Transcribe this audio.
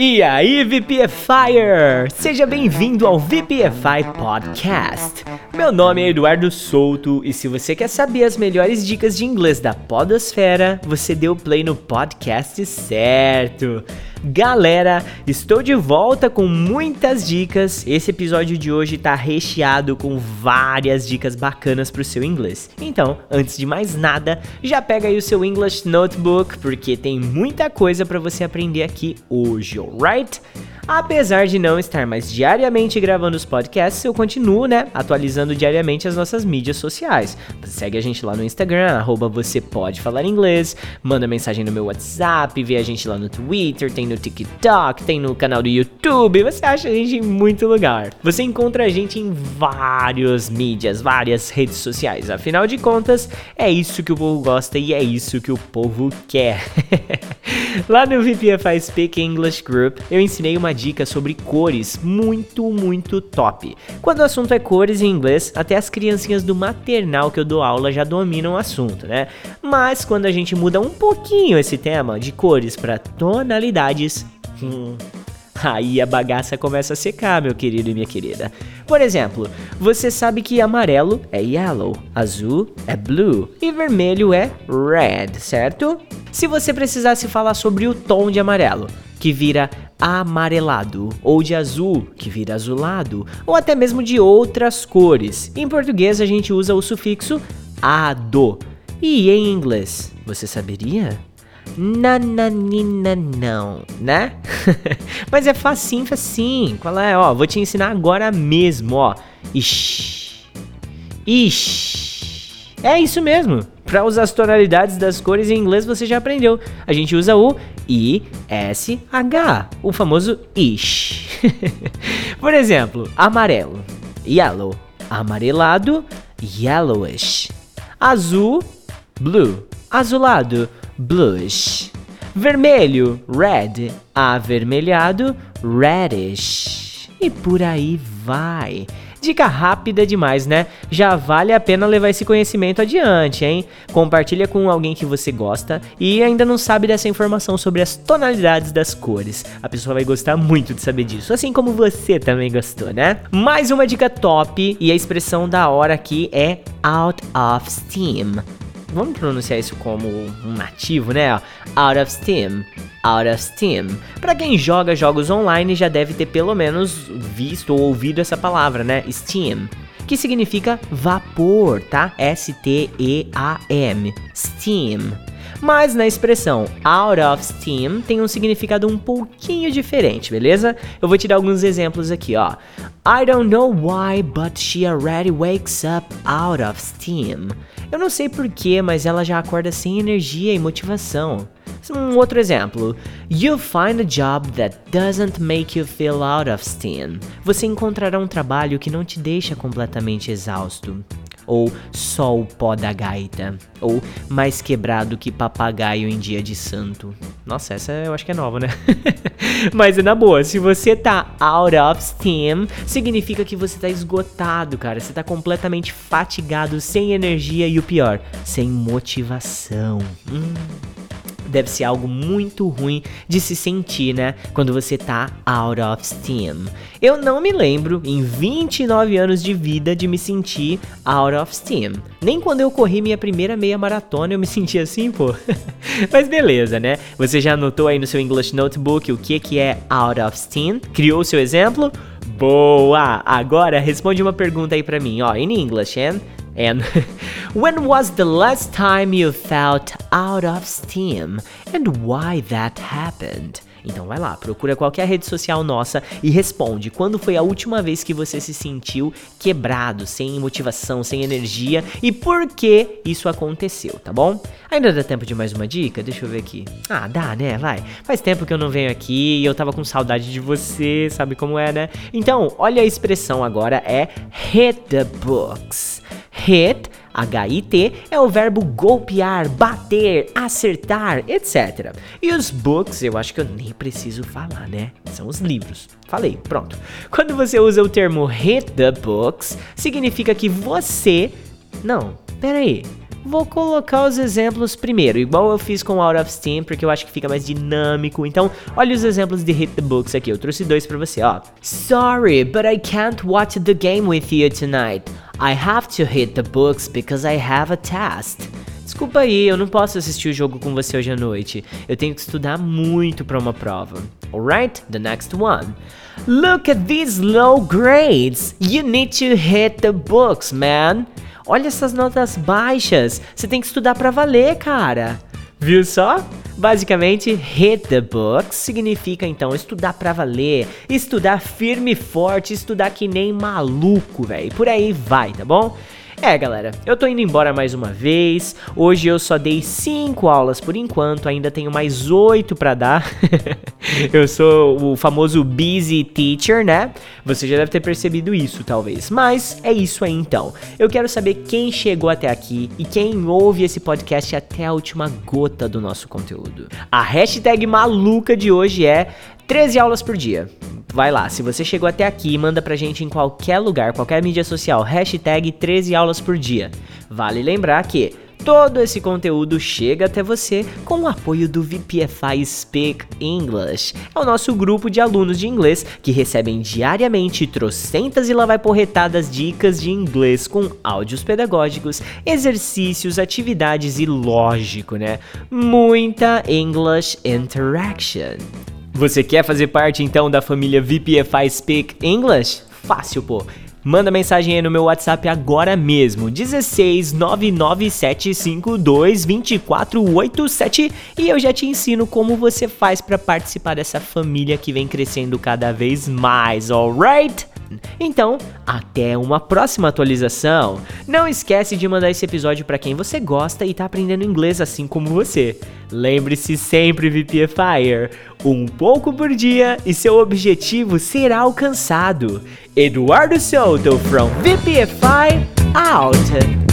E aí, VPFire! Seja bem-vindo ao VPFI Podcast. Meu nome é Eduardo Souto e se você quer saber as melhores dicas de inglês da Podosfera, você deu play no podcast certo. Galera, estou de volta com muitas dicas. Esse episódio de hoje está recheado com várias dicas bacanas para o seu inglês. Então, antes de mais nada, já pega aí o seu English Notebook, porque tem muita coisa para você aprender aqui hoje, alright? Apesar de não estar mais diariamente gravando os podcasts, eu continuo, né, atualizando diariamente as nossas mídias sociais. Segue a gente lá no Instagram, arroba você pode falar inglês, manda mensagem no meu WhatsApp, vê a gente lá no Twitter, tem no TikTok, tem no canal do YouTube, você acha a gente em muito lugar. Você encontra a gente em várias mídias, várias redes sociais. Afinal de contas, é isso que o povo gosta e é isso que o povo quer. lá no VPFI Speak English Group, eu ensinei uma dica sobre cores muito, muito top. Quando o assunto é cores em inglês, até as criancinhas do maternal que eu dou aula já dominam o assunto, né? Mas quando a gente muda um pouquinho esse tema de cores para tonalidades, hum, Aí a bagaça começa a secar, meu querido e minha querida. Por exemplo, você sabe que amarelo é yellow, azul é blue e vermelho é red, certo? Se você precisasse falar sobre o tom de amarelo, que vira amarelado, ou de azul, que vira azulado, ou até mesmo de outras cores. Em português a gente usa o sufixo ado. E em inglês, você saberia? Nananina não, né? Mas é facinho, facinho. Qual é? Ó, vou te ensinar agora mesmo, ó. Ixi. Ixi. É isso mesmo. Para usar as tonalidades das cores em inglês você já aprendeu. A gente usa o I, S, H, o famoso ish. Por exemplo, amarelo, yellow, amarelado, yellowish. Azul, blue, azulado, bluish. Vermelho, red, avermelhado, reddish. E por aí vai. Dica rápida demais, né? Já vale a pena levar esse conhecimento adiante, hein? Compartilha com alguém que você gosta e ainda não sabe dessa informação sobre as tonalidades das cores. A pessoa vai gostar muito de saber disso, assim como você também gostou, né? Mais uma dica top e a expressão da hora aqui é out of steam vamos pronunciar isso como um nativo, né? Out of steam. Out of steam. Para quem joga jogos online já deve ter pelo menos visto ou ouvido essa palavra, né? Steam que significa vapor, tá? S-T-E-A-M. Steam. Mas na expressão out of steam tem um significado um pouquinho diferente, beleza? Eu vou te dar alguns exemplos aqui, ó. I don't know why, but she already wakes up out of steam. Eu não sei porquê, mas ela já acorda sem energia e motivação. Um outro exemplo. You find a job that doesn't make you feel out of steam. Você encontrará um trabalho que não te deixa completamente exausto ou só o pó da gaita, ou mais quebrado que papagaio em dia de santo. Nossa, essa eu acho que é nova, né? Mas na boa, se você tá out of steam, significa que você tá esgotado, cara. Você tá completamente fatigado, sem energia e o pior, sem motivação. Hum deve ser algo muito ruim de se sentir, né? Quando você tá out of steam. Eu não me lembro, em 29 anos de vida, de me sentir out of steam. Nem quando eu corri minha primeira meia maratona eu me senti assim, pô. Mas beleza, né? Você já anotou aí no seu English Notebook o que, que é out of steam? Criou o seu exemplo? Boa! Agora responde uma pergunta aí pra mim, ó, in English, hein? And when was the last time you felt out of steam and why that happened? Então vai lá, procura qualquer rede social nossa e responde quando foi a última vez que você se sentiu quebrado, sem motivação, sem energia e por que isso aconteceu, tá bom? Ainda dá tempo de mais uma dica? Deixa eu ver aqui. Ah, dá, né? Vai. Faz tempo que eu não venho aqui e eu tava com saudade de você, sabe como é, né? Então, olha a expressão agora é hit the books. Hit, H-I-T, é o verbo golpear, bater, acertar, etc. E os books, eu acho que eu nem preciso falar, né? São os livros. Falei, pronto. Quando você usa o termo hit the books, significa que você. Não, peraí. Vou colocar os exemplos primeiro, igual eu fiz com Out of Steam, porque eu acho que fica mais dinâmico. Então, olha os exemplos de Hit the Books aqui. Eu trouxe dois para você, ó. Sorry, but I can't watch the game with you tonight. I have to hit the books because I have a test. Desculpa aí, eu não posso assistir o jogo com você hoje à noite. Eu tenho que estudar muito para uma prova. Alright, the next one. Look at these low grades. You need to hit the books, man. Olha essas notas baixas. Você tem que estudar para valer, cara. Viu só? Basicamente, hit the books significa então estudar para valer, estudar firme e forte, estudar que nem maluco, velho. Por aí vai, tá bom? É, galera, eu tô indo embora mais uma vez. Hoje eu só dei 5 aulas por enquanto, ainda tenho mais 8 para dar. eu sou o famoso busy teacher, né? Você já deve ter percebido isso, talvez. Mas é isso aí então. Eu quero saber quem chegou até aqui e quem ouve esse podcast até a última gota do nosso conteúdo. A hashtag maluca de hoje é 13 aulas por dia. Vai lá, se você chegou até aqui, manda pra gente em qualquer lugar, qualquer mídia social, hashtag 13 aulas por dia. Vale lembrar que todo esse conteúdo chega até você com o apoio do VPFI Speak English. É o nosso grupo de alunos de inglês que recebem diariamente trocentas e lá vai porretadas dicas de inglês com áudios pedagógicos, exercícios, atividades e lógico, né? Muita English interaction. Você quer fazer parte então da família VPFI Speak English? Fácil, pô. Manda mensagem aí no meu WhatsApp agora mesmo, 16 99752 2487 e eu já te ensino como você faz para participar dessa família que vem crescendo cada vez mais, alright? Então, até uma próxima atualização. Não esquece de mandar esse episódio para quem você gosta e tá aprendendo inglês assim como você. Lembre-se sempre, VPFire, um pouco por dia e seu objetivo será alcançado. Eduardo Souto from VPFI out.